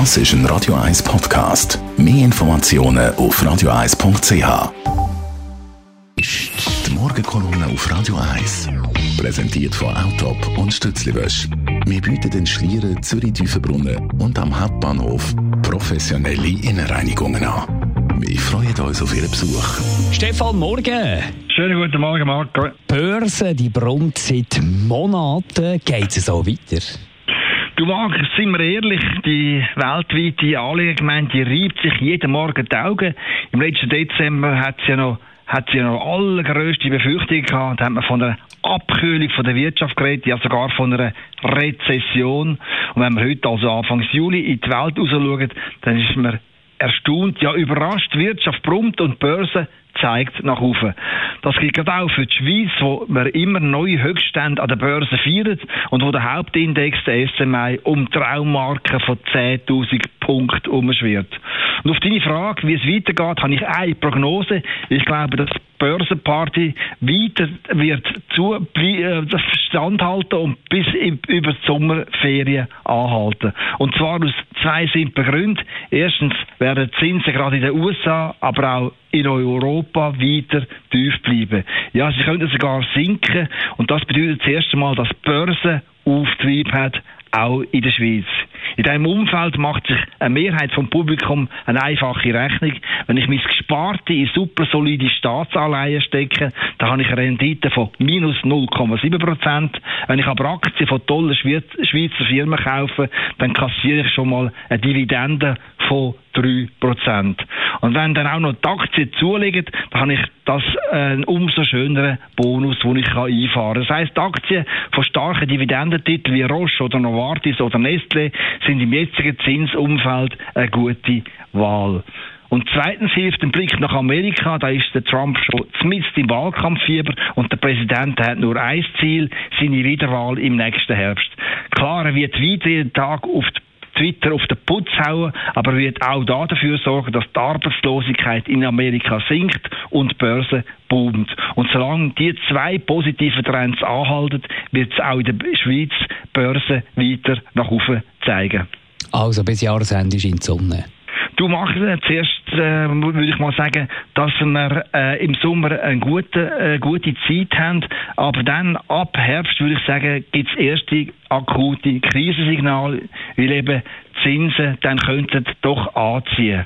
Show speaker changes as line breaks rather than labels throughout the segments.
Das ist ein Radio 1 Podcast. Mehr Informationen auf radio1.ch. Die Morgenkolumne auf Radio 1. Präsentiert von Autop und Stützliwösch. Wir bieten den Schlieren, Zürich-Tiefenbrunnen und am Hauptbahnhof professionelle Innenreinigungen an. Wir freuen uns auf Ihren Besuch.
Stefan, morgen.
Schönen guten Morgen, Marco.
Börse, die brummt seit Monaten. Geht es so weiter?
Du Marc, sind wir ehrlich, die weltweite Anlegergemeinde die reibt sich jeden Morgen die Augen. Im letzten Dezember hat sie ja noch hat sie ja noch allergrößte Befürchtungen gehabt. Da hat man von einer Abkühlung von der Wirtschaft geredet, ja sogar von einer Rezession. Und wenn wir heute also Anfang Juli in die Welt raus schauen, dann ist man erstaunt, ja überrascht, Wirtschaft brummt und Börse zeigt nach oben. Das gilt gerade auch für die Schweiz, wo wir immer neue Höchststände an der Börse feiern und wo der Hauptindex, der SMI, um Traummarken von 10.000 Punkten umschwirrt. Und auf deine Frage, wie es weitergeht, habe ich eine Prognose. Ich glaube, dass Börsenparty weiter wird zu, äh, standhalten und bis über die Sommerferien anhalten. Und zwar aus zwei simplen Gründen. Erstens werden die Zinsen gerade in den USA, aber auch in Europa weiter tief bleiben. Ja, sie könnten sogar sinken und das bedeutet das erste Mal, dass die Börse Auftrieb hat, auch in der Schweiz. In diesem Umfeld macht sich eine Mehrheit vom Publikum eine einfache Rechnung. Wenn ich mein Gesparte in super solide Staatsanleihen stecke, dann habe ich eine Rendite von minus 0,7 Prozent. Wenn ich aber Aktien von tollen Schweizer Firmen kaufe, dann kassiere ich schon mal eine Dividende von 3%. Und wenn dann auch noch die Aktien zulegen, dann habe ich das äh, einen umso schöneren Bonus, den ich einfahren kann. Das heisst, Aktien von starken Dividendentiteln wie Roche oder Novartis oder Nestle sind im jetzigen Zinsumfeld eine gute Wahl. Und zweitens hilft ein Blick nach Amerika, da ist der Trump schon zumindest im Wahlkampffieber und der Präsident hat nur ein Ziel, seine Wiederwahl im nächsten Herbst. Klar, er wird wieder jeden Tag auf die Twitter auf den Putz hauen, aber wird auch da dafür sorgen, dass die Arbeitslosigkeit in Amerika sinkt und die Börse boomt. Und solange die zwei positiven Trends anhalten, wird es auch in der Schweiz Börse weiter nach oben zeigen.
Also bis Jahresende ist in die Sonne.
Du machst äh, zuerst, äh, würde ich mal sagen, dass wir äh, im Sommer eine gute, äh, gute Zeit haben, aber dann ab Herbst, würde ich sagen, gibt es erste akute Krisensignale, weil eben Zinsen dann könnten doch anziehen.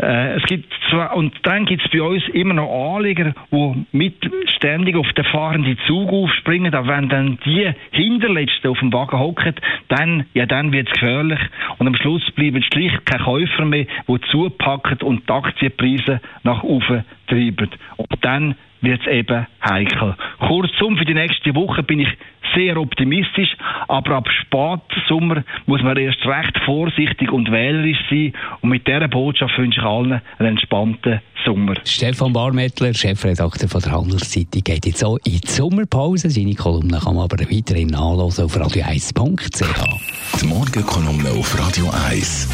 Äh, es gibt zwar, und dann gibt es bei uns immer noch Anleger, die mit ständig auf den fahrenden Zug aufspringen, aber wenn dann die Hinterletzten auf dem Wagen hocken, dann, ja, dann wird es gefährlich und am Schluss bleiben schlicht keine Käufer mehr, die zupacken und die Aktienpreise nach oben treiben. Und dann wird es eben heikel. Kurzum, für die nächste Woche bin ich sehr optimistisch, aber ab Spätsommer muss man erst recht vorsichtig und wählerisch sein und mit dieser Botschaft wünsche ich allen einen entspannten Sommer.
Stefan Barmettler, Chefredakteur von der Handelszeitung, geht jetzt auch in die Sommerpause. Seine Kolumne kann man aber weiterhin nachlesen auf radio1.ch.
Die Morgenkolumne auf Radio 1.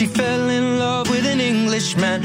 She fell in love with an Englishman.